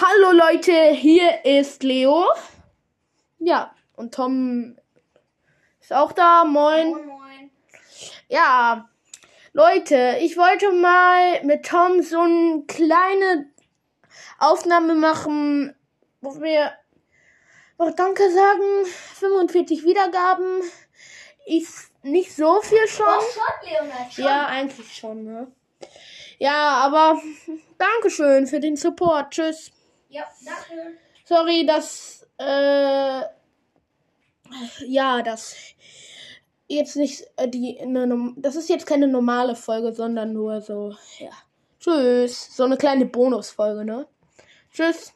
Hallo Leute, hier ist Leo. Ja, und Tom ist auch da. Moin. Moin, moin. Ja, Leute, ich wollte mal mit Tom so eine kleine Aufnahme machen, wo wir noch Danke sagen. 45 Wiedergaben ist nicht so viel schon. Oh, schon, Leonard, schon. Ja, eigentlich schon, ne? Ja, aber Dankeschön für den Support. Tschüss. Ja, danke. Sorry, dass äh, ja, das jetzt nicht äh, die ne, nom- das ist jetzt keine normale Folge, sondern nur so ja. Tschüss, so eine kleine Bonusfolge, ne? Tschüss.